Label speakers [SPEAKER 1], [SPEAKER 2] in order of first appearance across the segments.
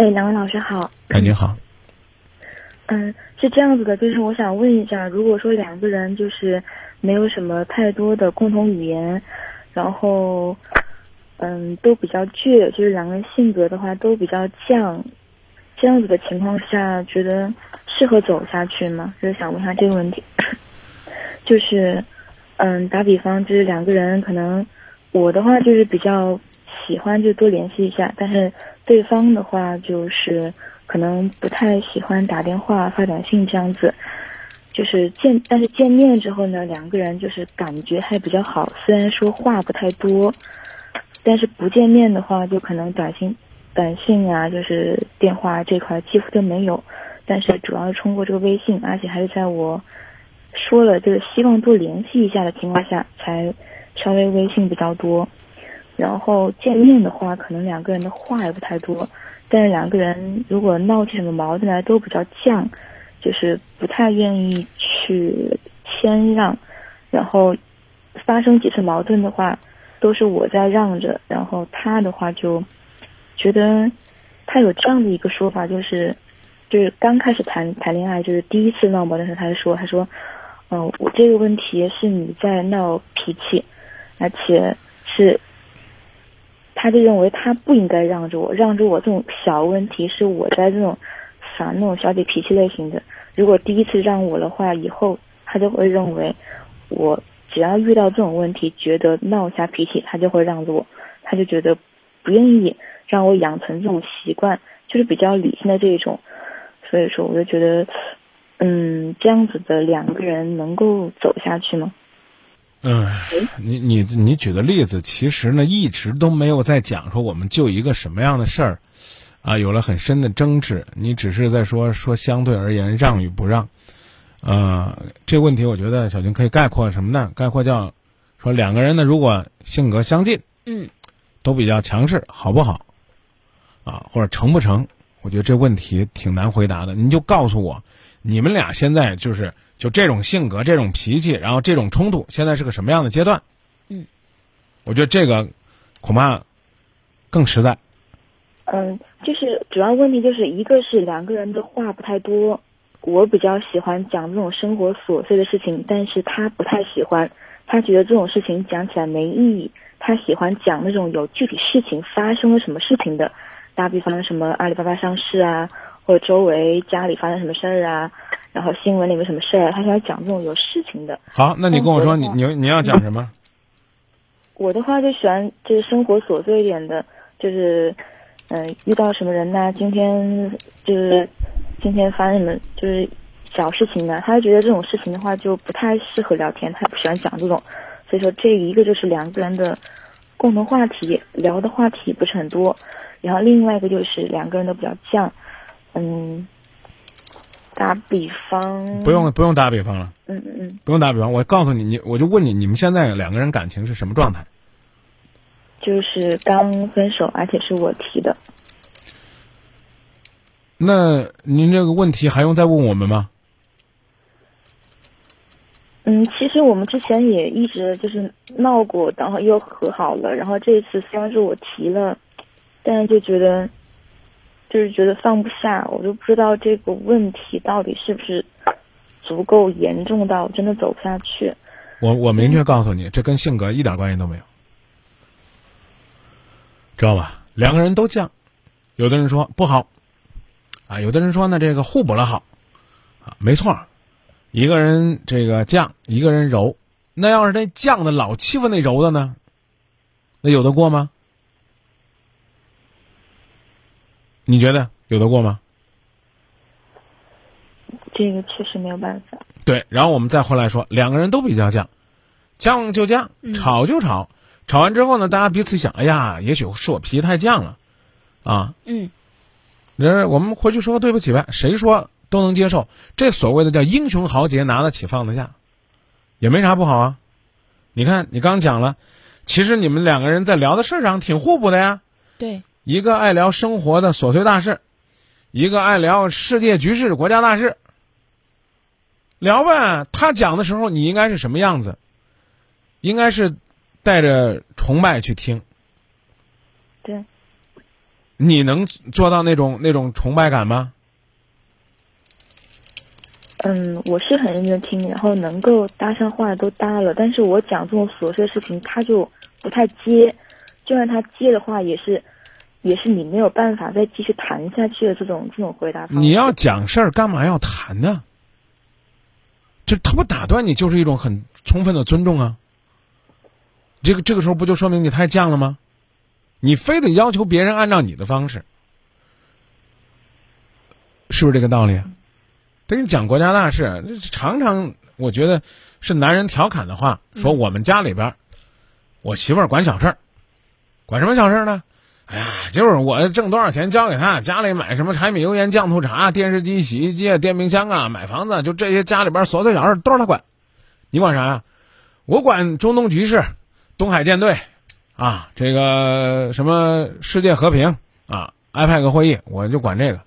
[SPEAKER 1] 哎，两位老师好。
[SPEAKER 2] 哎，你好。
[SPEAKER 1] 嗯，是这样子的，就是我想问一下，如果说两个人就是没有什么太多的共同语言，然后嗯都比较倔，就是两个人性格的话都比较犟，这样子的情况下，觉得适合走下去吗？就是想问一下这个问题。就是嗯，打比方，就是两个人可能我的话就是比较喜欢就多联系一下，但是对方的话就是。可能不太喜欢打电话、发短信这样子，就是见，但是见面之后呢，两个人就是感觉还比较好。虽然说话不太多，但是不见面的话，就可能短信、短信啊，就是电话这块几乎都没有。但是主要是通过这个微信，而且还是在我说了就是希望多联系一下的情况下，才稍微微信比较多。然后见面的话，可能两个人的话也不太多。但是两个人如果闹起什么矛盾来都比较犟，就是不太愿意去谦让，然后发生几次矛盾的话，都是我在让着，然后他的话就觉得他有这样的一个说法，就是就是刚开始谈谈恋爱，就是第一次闹矛盾时，他就说他说，嗯，我这个问题是你在闹脾气，而且是。他就认为他不应该让着我，让着我这种小问题是我在这种烦那种小姐脾气类型的。如果第一次让我的话，以后他就会认为我只要遇到这种问题，觉得闹一下脾气，他就会让着我。他就觉得不愿意让我养成这种习惯，就是比较理性的这一种。所以说，我就觉得，嗯，这样子的两个人能够走下去吗？
[SPEAKER 2] 嗯，你你你举的例子，其实呢一直都没有在讲说我们就一个什么样的事儿，啊，有了很深的争执。你只是在说说相对而言让与不让，呃，这个问题我觉得小军可以概括什么呢？概括叫说两个人呢如果性格相近，
[SPEAKER 3] 嗯，
[SPEAKER 2] 都比较强势，好不好？啊，或者成不成？我觉得这问题挺难回答的。你就告诉我，你们俩现在就是。就这种性格、这种脾气，然后这种冲突，现在是个什么样的阶段？
[SPEAKER 3] 嗯，
[SPEAKER 2] 我觉得这个恐怕更实在。
[SPEAKER 1] 嗯，就是主要问题就是一个是两个人的话不太多，我比较喜欢讲这种生活琐碎的事情，但是他不太喜欢，他觉得这种事情讲起来没意义，他喜欢讲那种有具体事情发生了什么事情的，打比方什么阿里巴巴上市啊，或者周围家里发生什么事儿啊。然后新闻里面什么事儿，他想讲这种有事情的。
[SPEAKER 2] 好，那你跟我说，你你你要讲什么？
[SPEAKER 1] 我的话就喜欢就是生活琐碎一点的，就是嗯，遇到什么人呢？今天就是今天发生什么就是小事情呢？他觉得这种事情的话就不太适合聊天，他不喜欢讲这种。所以说，这一个就是两个人的共同话题，聊的话题不是很多。然后另外一个就是两个人都比较犟，嗯。打比方，
[SPEAKER 2] 不用不用打比方了。
[SPEAKER 1] 嗯嗯嗯，
[SPEAKER 2] 不用打比方，我告诉你，你我就问你，你们现在两个人感情是什么状态？
[SPEAKER 1] 就是刚分手，而且是我提的。
[SPEAKER 2] 那您这个问题还用再问我们吗？
[SPEAKER 1] 嗯，其实我们之前也一直就是闹过，然后又和好了。然后这一次虽然是我提了，但是就觉得。就是觉得放不下，我就不知道这个问题到底是不是足够严重到真的走不下去。
[SPEAKER 2] 我我明确告诉你，这跟性格一点关系都没有，知道吧？两个人都犟，有的人说不好，啊，有的人说呢这个互补了好，啊，没错，一个人这个犟，一个人柔，那要是那犟的老欺负那柔的呢，那有的过吗？你觉得有得过吗？
[SPEAKER 1] 这个确实没有办法。
[SPEAKER 2] 对，然后我们再回来说，两个人都比较犟，犟就犟，吵就吵，吵完之后呢，大家彼此想，哎呀，也许是我脾气太犟了，啊，
[SPEAKER 3] 嗯，
[SPEAKER 2] 那我们回去说对不起呗，谁说都能接受，这所谓的叫英雄豪杰，拿得起放得下，也没啥不好啊。你看，你刚讲了，其实你们两个人在聊的事上挺互补的呀。
[SPEAKER 3] 对。
[SPEAKER 2] 一个爱聊生活的琐碎大事，一个爱聊世界局势、国家大事。聊呗，他讲的时候你应该是什么样子？应该是带着崇拜去听。
[SPEAKER 1] 对。
[SPEAKER 2] 你能做到那种那种崇拜感吗？
[SPEAKER 1] 嗯，我是很认真听，然后能够搭上话都搭了，但是我讲这种琐碎的事情，他就不太接，就算他接的话，也是，也是你没有办法再继续谈下去的这种这种回答方式。
[SPEAKER 2] 你要讲事儿，干嘛要谈呢？就他不打断你，就是一种很充分的尊重啊。这个这个时候不就说明你太犟了吗？你非得要求别人按照你的方式，是不是这个道理？他跟你讲国家大事，常常我觉得是男人调侃的话，说我们家里边，我媳妇儿管小事儿，管什么小事儿呢？哎呀，就是我挣多少钱交给他，家里买什么柴米油盐酱醋茶、电视机、洗衣机、电冰箱啊，买房子，就这些家里边琐碎小事都是他管。你管啥呀？我管中东局势、东海舰队，啊，这个什么世界和平啊，IPAC 会议，我就管这个。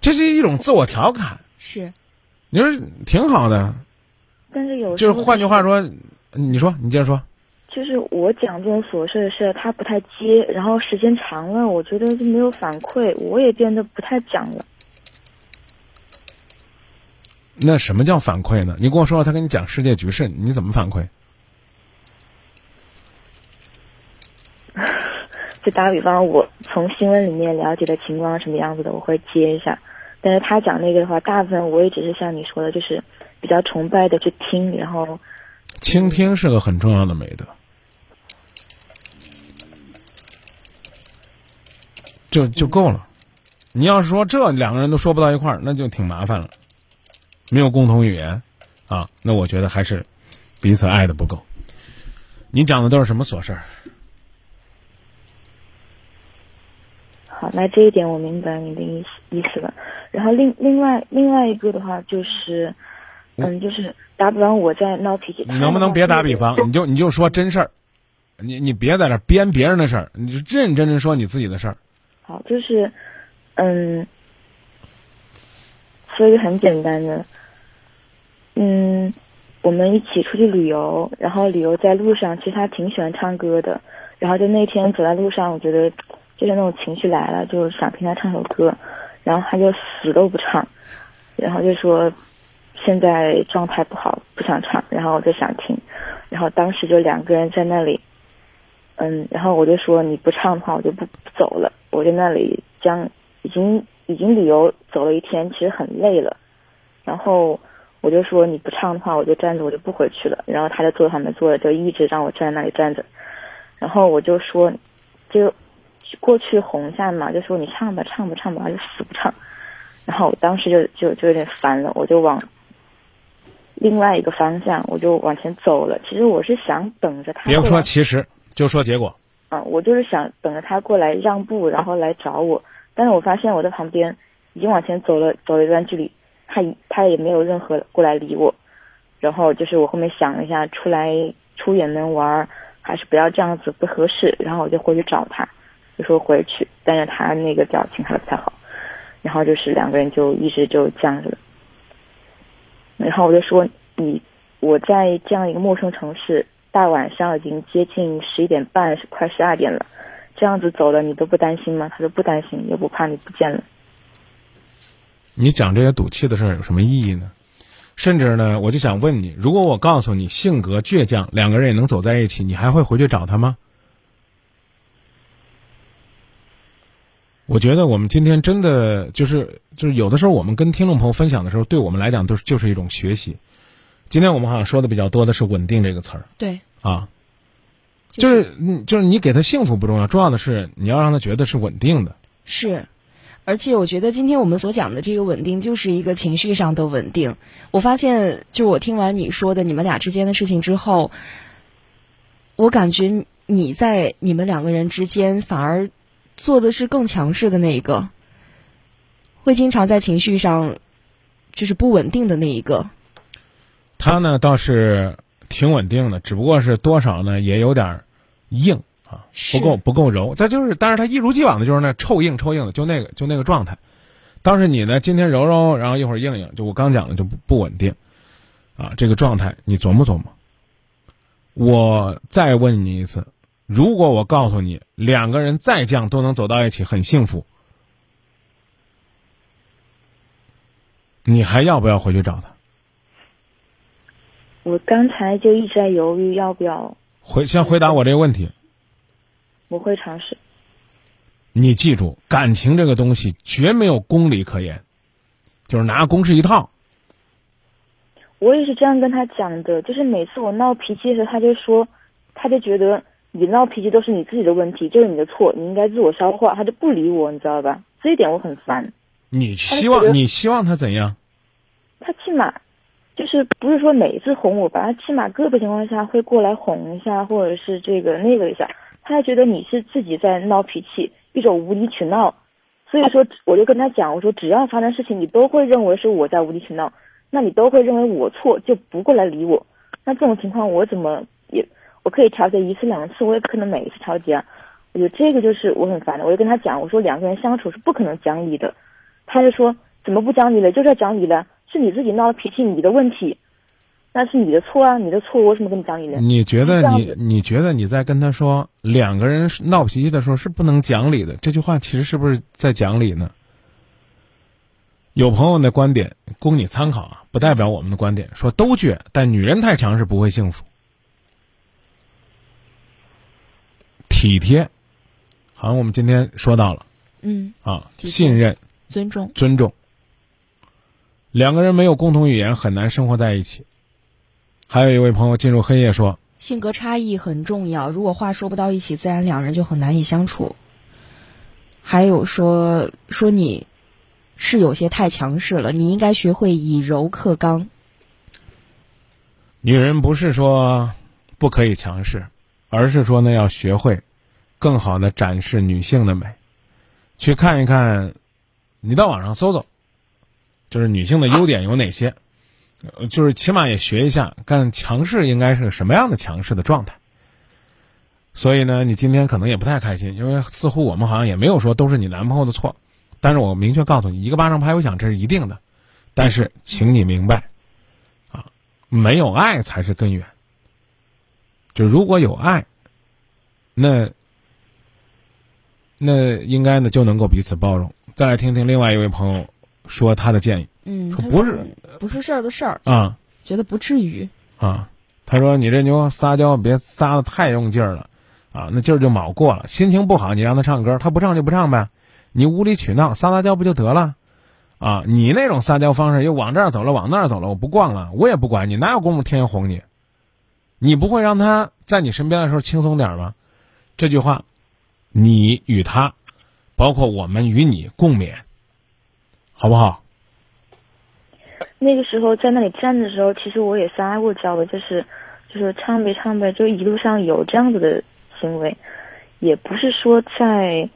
[SPEAKER 2] 这是一种自我调侃，
[SPEAKER 3] 是，
[SPEAKER 2] 你说挺好的，
[SPEAKER 1] 但是有
[SPEAKER 2] 就是换句话说，你说你接着说，
[SPEAKER 1] 就是我讲这种琐碎的事，他不太接，然后时间长了，我觉得就没有反馈，我也变得不太讲了。
[SPEAKER 2] 那什么叫反馈呢？你跟我说他跟你讲世界局势，你怎么反馈？
[SPEAKER 1] 就打个比方，我从新闻里面了解的情况什么样子的，我会接一下。但是他讲那个的话，大部分我也只是像你说的，就是比较崇拜的去听，然后
[SPEAKER 2] 倾听是个很重要的美德，就就够了。你要是说这两个人都说不到一块儿，那就挺麻烦了，没有共同语言啊，那我觉得还是彼此爱的不够。你讲的都是什么琐事儿？
[SPEAKER 1] 好，那这一点我明白你的意思意思了。然后另另外另外一个的话就是，嗯，就是打比方我在闹脾气，
[SPEAKER 2] 你能不能别打比方？你就你就说真事儿，你你别在这编别人的事儿，你就认认真真说你自己的事儿。
[SPEAKER 1] 好，就是嗯，说一个很简单的，嗯，我们一起出去旅游，然后旅游在路上，其实他挺喜欢唱歌的，然后就那天走在路上，我觉得。就是那种情绪来了，就想听他唱首歌，然后他就死都不唱，然后就说现在状态不好，不想唱，然后我就想听，然后当时就两个人在那里，嗯，然后我就说你不唱的话，我就不走了，我在那里将已经已经旅游走了一天，其实很累了，然后我就说你不唱的话，我就站着，我就不回去了，然后他就坐他们坐着，就一直让我站在那里站着，然后我就说就。过去哄一下嘛，就说你唱吧，唱吧，唱吧，他就死不唱。然后我当时就就就有点烦了，我就往另外一个方向，我就往前走了。其实我是想等着他。
[SPEAKER 2] 别说其实，就说结果。
[SPEAKER 1] 嗯，我就是想等着他过来让步，然后来找我。但是我发现我在旁边已经往前走了走了一段距离，他他也没有任何过来理我。然后就是我后面想了一下，出来出远门玩还是不要这样子不合适。然后我就回去找他。就说回去，但是他那个表情还不太好，然后就是两个人就一直就这样子，然后我就说你我在这样一个陌生城市，大晚上已经接近十一点半，快十二点了，这样子走了你都不担心吗？他说不担心，也不怕你不见了。
[SPEAKER 2] 你讲这些赌气的事儿有什么意义呢？甚至呢，我就想问你，如果我告诉你性格倔强，两个人也能走在一起，你还会回去找他吗？我觉得我们今天真的就是就是有的时候我们跟听众朋友分享的时候，对我们来讲都是就是一种学习。今天我们好像说的比较多的是“稳定”这个词儿。
[SPEAKER 3] 对。
[SPEAKER 2] 啊，就是嗯，就是你给他幸福不重要，重要的是你要让他觉得是稳定的。
[SPEAKER 3] 是，而且我觉得今天我们所讲的这个稳定，就是一个情绪上的稳定。我发现，就我听完你说的你们俩之间的事情之后，我感觉你在你们两个人之间反而。做的是更强势的那一个，会经常在情绪上就是不稳定的那一个。
[SPEAKER 2] 他呢倒是挺稳定的，只不过是多少呢也有点硬啊，不够不够柔。他就是，但是他一如既往的就是那臭硬臭硬的，就那个就那个状态。当时你呢今天柔柔，然后一会儿硬硬，就我刚讲的就不不稳定啊，这个状态你琢磨琢磨。我再问你一次，如果我告诉你两个人再犟都能走到一起，很幸福，你还要不要回去找他？
[SPEAKER 1] 我刚才就一直在犹豫要不要。
[SPEAKER 2] 回先回答我这个问题。
[SPEAKER 1] 我会尝试。
[SPEAKER 2] 你记住，感情这个东西绝没有公理可言，就是拿公式一套。
[SPEAKER 1] 我也是这样跟他讲的，就是每次我闹脾气的时候，他就说，他就觉得你闹脾气都是你自己的问题，就是你的错，你应该自我消化，他就不理我，你知道吧？这一点我很烦。
[SPEAKER 2] 你希望你希望他怎样？
[SPEAKER 1] 他起码就是不是说每一次哄我吧，他起码个别情况下会过来哄一下，或者是这个那个一下。他还觉得你是自己在闹脾气，一种无理取闹。所以说，我就跟他讲，我说只要发生事情，你都会认为是我在无理取闹。那你都会认为我错，就不过来理我。那这种情况我怎么也我可以调节一次两次，我也不可能每一次调节。啊我觉得这个就是我很烦的。我就跟他讲，我说两个人相处是不可能讲理的。他就说怎么不讲理了？就是要讲理了，是你自己闹的脾气，你的问题，那是你的错啊，你的错，我为什么跟你讲理呢？
[SPEAKER 2] 你觉得你你觉得你在跟他说两个人闹脾气的时候是不能讲理的？这句话其实是不是在讲理呢？有朋友的观点供你参考啊，不代表我们的观点。说都倔，但女人太强势不会幸福。体贴，好像我们今天说到了，
[SPEAKER 3] 嗯
[SPEAKER 2] 啊，信任、
[SPEAKER 3] 尊重、
[SPEAKER 2] 尊重。两个人没有共同语言，很难生活在一起。还有一位朋友进入黑夜说，
[SPEAKER 3] 性格差异很重要，如果话说不到一起，自然两人就很难以相处。还有说说你。是有些太强势了，你应该学会以柔克刚。
[SPEAKER 2] 女人不是说不可以强势，而是说呢要学会更好的展示女性的美。去看一看，你到网上搜搜，就是女性的优点有哪些，就是起码也学一下，干强势应该是个什么样的强势的状态。所以呢，你今天可能也不太开心，因为似乎我们好像也没有说都是你男朋友的错。但是我明确告诉你，一个巴掌拍不响，这是一定的。但是，请你明白，啊，没有爱才是根源。就如果有爱，那那应该呢就能够彼此包容。再来听听另外一位朋友说他的建议。
[SPEAKER 3] 嗯，
[SPEAKER 2] 不是
[SPEAKER 3] 不是事儿的事儿
[SPEAKER 2] 啊，
[SPEAKER 3] 觉得不至于
[SPEAKER 2] 啊。他说：“你这牛撒娇别撒的太用劲儿了，啊，那劲儿就卯过了。心情不好，你让他唱歌，他不唱就不唱呗。”你无理取闹撒撒娇不就得了，啊！你那种撒娇方式又往这儿走了，往那儿走了，我不逛了，我也不管你，哪有功夫天天哄你？你不会让他在你身边的时候轻松点吗？这句话，你与他，包括我们与你共勉，好不好？
[SPEAKER 1] 那个时候在那里站的时候，其实我也撒过娇的，就是就是唱呗唱呗，就一路上有这样子的行为，也不是说在。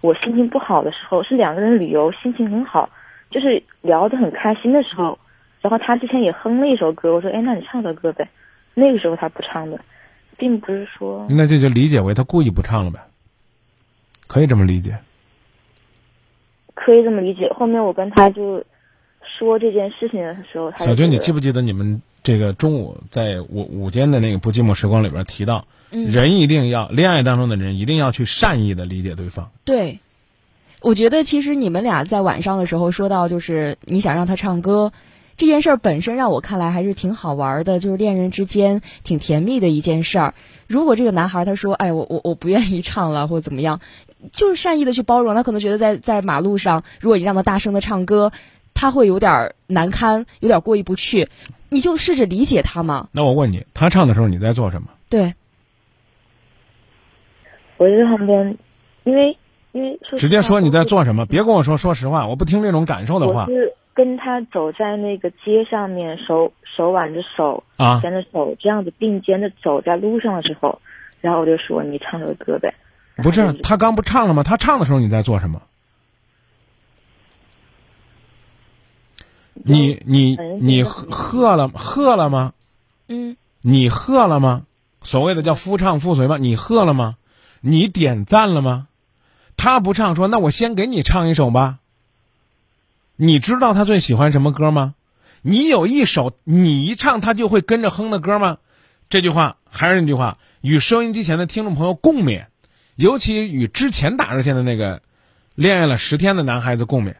[SPEAKER 1] 我心情不好的时候，是两个人旅游，心情很好，就是聊得很开心的时候。然后他之前也哼了一首歌，我说：“哎，那你唱首歌呗。”那个时候他不唱的，并不是说。
[SPEAKER 2] 那这就理解为他故意不唱了呗？可以这么理解。
[SPEAKER 1] 可以这么理解。后面我跟他就说这件事情的时候，他
[SPEAKER 2] 小军，你记不记得你们这个中午在午午间的那个不寂寞时光里边提到？人一定要恋爱当中的人一定要去善意的理解对方。
[SPEAKER 3] 对，我觉得其实你们俩在晚上的时候说到，就是你想让他唱歌这件事儿本身，让我看来还是挺好玩的，就是恋人之间挺甜蜜的一件事儿。如果这个男孩他说：“哎，我我我不愿意唱了，或者怎么样”，就是善意的去包容。他可能觉得在在马路上，如果你让他大声的唱歌，他会有点难堪，有点过意不去。你就试着理解他嘛。
[SPEAKER 2] 那我问你，他唱的时候你在做什么？
[SPEAKER 3] 对。
[SPEAKER 1] 我在旁边，因为因为
[SPEAKER 2] 直接说你在做什么，别跟我说说实话，我不听这种感受的话。
[SPEAKER 1] 我是跟他走在那个街上面，手手挽着手，
[SPEAKER 2] 啊，
[SPEAKER 1] 牵着手这样子并肩的走在路上的时候，然后我就说你唱首歌呗。
[SPEAKER 2] 不是他刚不唱了吗？他唱的时候你在做什么？你你你喝了喝了吗？
[SPEAKER 3] 嗯。
[SPEAKER 2] 你喝了吗？所谓的叫夫唱妇随吗？你喝了吗？你点赞了吗？他不唱，说那我先给你唱一首吧。你知道他最喜欢什么歌吗？你有一首你一唱他就会跟着哼的歌吗？这句话还是那句话，与收音机前的听众朋友共勉，尤其与之前打热线的那个恋爱了十天的男孩子共勉。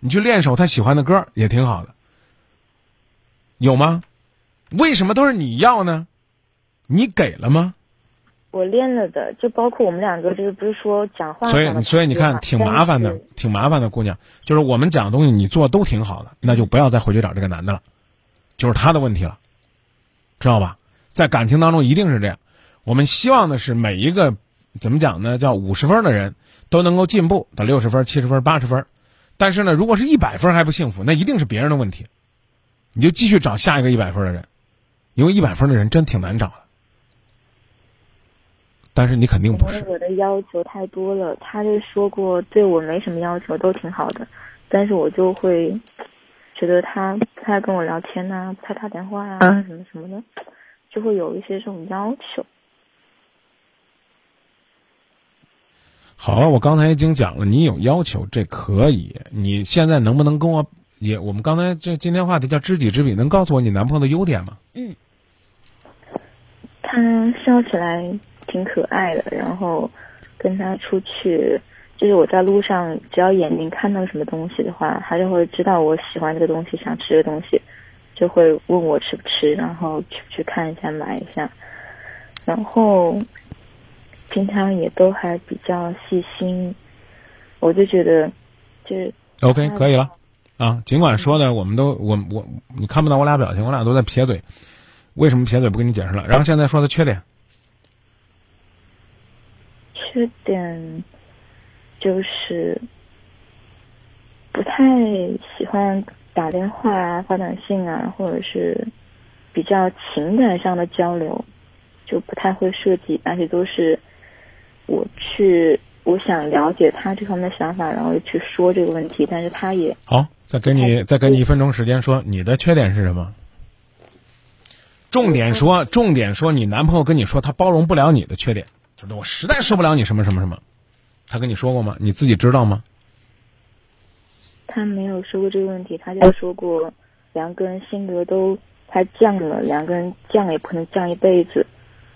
[SPEAKER 2] 你去练首他喜欢的歌也挺好的，有吗？为什么都是你要呢？你给了吗？
[SPEAKER 1] 我练了的，就包括我们两个，就是不是说讲话。
[SPEAKER 2] 所以，所以你看，挺麻烦的，挺麻烦的，姑娘。就是我们讲的东西，你做都挺好的，那就不要再回去找这个男的了，就是他的问题了，知道吧？在感情当中一定是这样。我们希望的是每一个怎么讲呢？叫五十分的人都能够进步到六十分、七十分、八十分。但是呢，如果是一百分还不幸福，那一定是别人的问题。你就继续找下一个一百分的人，因为一百分的人真挺难找的。但是你肯定不是。
[SPEAKER 1] 我的要求太多了，他就说过对我没什么要求，都挺好的，但是我就会觉得他不太跟我聊天呐，不太打电话呀，什么什么的，就会有一些这种要求。
[SPEAKER 2] 好，我刚才已经讲了，你有要求这可以，你现在能不能跟我也？我们刚才这今天话题叫知己知彼，能告诉我你男朋友的优点吗？
[SPEAKER 3] 嗯，
[SPEAKER 1] 他笑起来。挺可爱的，然后跟他出去，就是我在路上，只要眼睛看到什么东西的话，他就会知道我喜欢这个东西，想吃的东西，就会问我吃不吃，然后去去看一下，买一下，然后平常也都还比较细心，我就觉得，就是
[SPEAKER 2] OK 可以了，啊，尽管说的我们都我我你看不到我俩表情，我俩都在撇嘴，为什么撇嘴不跟你解释了？然后现在说的缺点。
[SPEAKER 1] 缺点就是不太喜欢打电话啊、发短信啊，或者是比较情感上的交流，就不太会设计，而且都是我去，我想了解他这方面的想法，然后去说这个问题，但是他也
[SPEAKER 2] 好，再给你再给你一分钟时间说你的缺点是什么？重点说，重点说，你男朋友跟你说他包容不了你的缺点。就是我实在受不了你什么什么什么，他跟你说过吗？你自己知道吗？
[SPEAKER 1] 他没有说过这个问题，他就说过两个人性格都太犟了，两个人犟也不可能犟一辈子，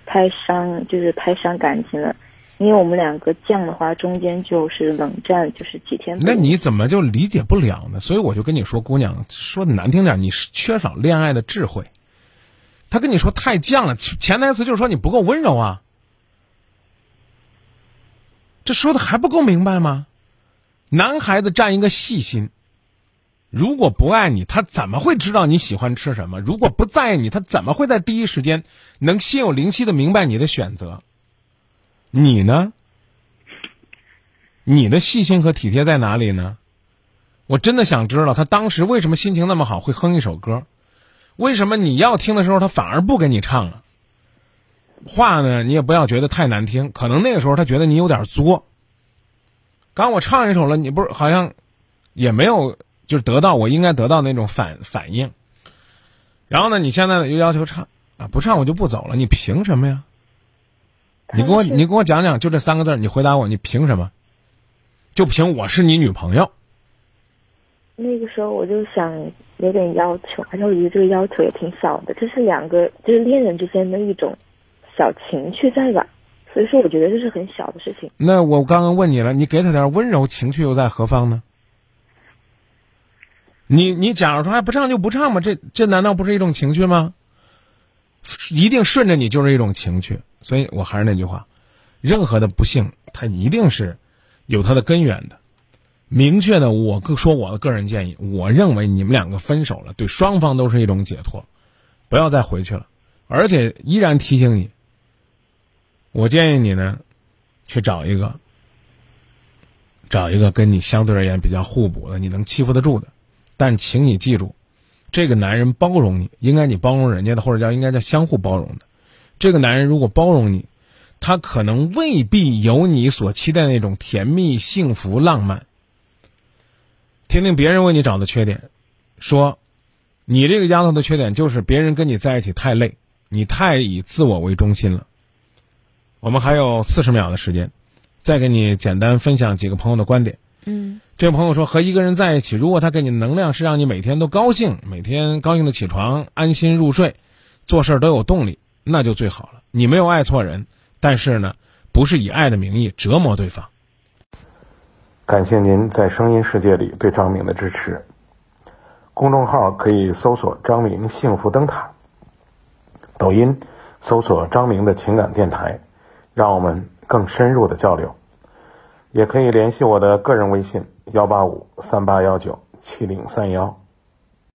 [SPEAKER 1] 太伤就是太伤感情了。因为我们两个犟的话，中间就是冷战，就是几天。
[SPEAKER 2] 那你怎么就理解不了呢？所以我就跟你说，姑娘，说的难听点，你是缺少恋爱的智慧。他跟你说太犟了，潜台词就是说你不够温柔啊。这说的还不够明白吗？男孩子占一个细心，如果不爱你，他怎么会知道你喜欢吃什么？如果不在意你，他怎么会在第一时间能心有灵犀的明白你的选择？你呢？你的细心和体贴在哪里呢？我真的想知道他当时为什么心情那么好，会哼一首歌？为什么你要听的时候，他反而不给你唱了？话呢，你也不要觉得太难听，可能那个时候他觉得你有点作。刚我唱一首了，你不是好像也没有就是得到我应该得到那种反反应。然后呢，你现在又要求唱啊，不唱我就不走了，你凭什么呀？你给我你给我讲讲，就这三个字，你回答我，你凭什么？就凭我是你女朋友。
[SPEAKER 1] 那个时候我就想有点要求，而且我觉得这个要求也挺小的，这是两个就是恋人之间的一种。小情趣在吧？所以说，我觉得这是很小的事情。
[SPEAKER 2] 那我刚刚问你了，你给他点温柔，情趣又在何方呢？你你假如说还不唱就不唱嘛，这这难道不是一种情趣吗？一定顺着你就是一种情趣。所以我还是那句话，任何的不幸，它一定是有它的根源的。明确的，我个说我的个人建议，我认为你们两个分手了，对双方都是一种解脱，不要再回去了。而且依然提醒你。我建议你呢，去找一个，找一个跟你相对而言比较互补的，你能欺负得住的。但请你记住，这个男人包容你，应该你包容人家的，或者叫应该叫相互包容的。这个男人如果包容你，他可能未必有你所期待那种甜蜜、幸福、浪漫。听听别人为你找的缺点，说，你这个丫头的缺点就是别人跟你在一起太累，你太以自我为中心了。我们还有四十秒的时间，再给你简单分享几个朋友的观点。
[SPEAKER 3] 嗯，
[SPEAKER 2] 这位朋友说，和一个人在一起，如果他给你的能量，是让你每天都高兴，每天高兴的起床，安心入睡，做事都有动力，
[SPEAKER 4] 那就最好了。你没有爱错人，但是呢，不是以爱的名义折磨对方。
[SPEAKER 2] 感谢您在声音世界里对张明的支持。公众号可以搜索“张明幸福灯塔”，抖音搜索“张明的情感电台”，让我们更深入的交流。也可以联系我的个人微信：幺八五三八幺九七零三幺。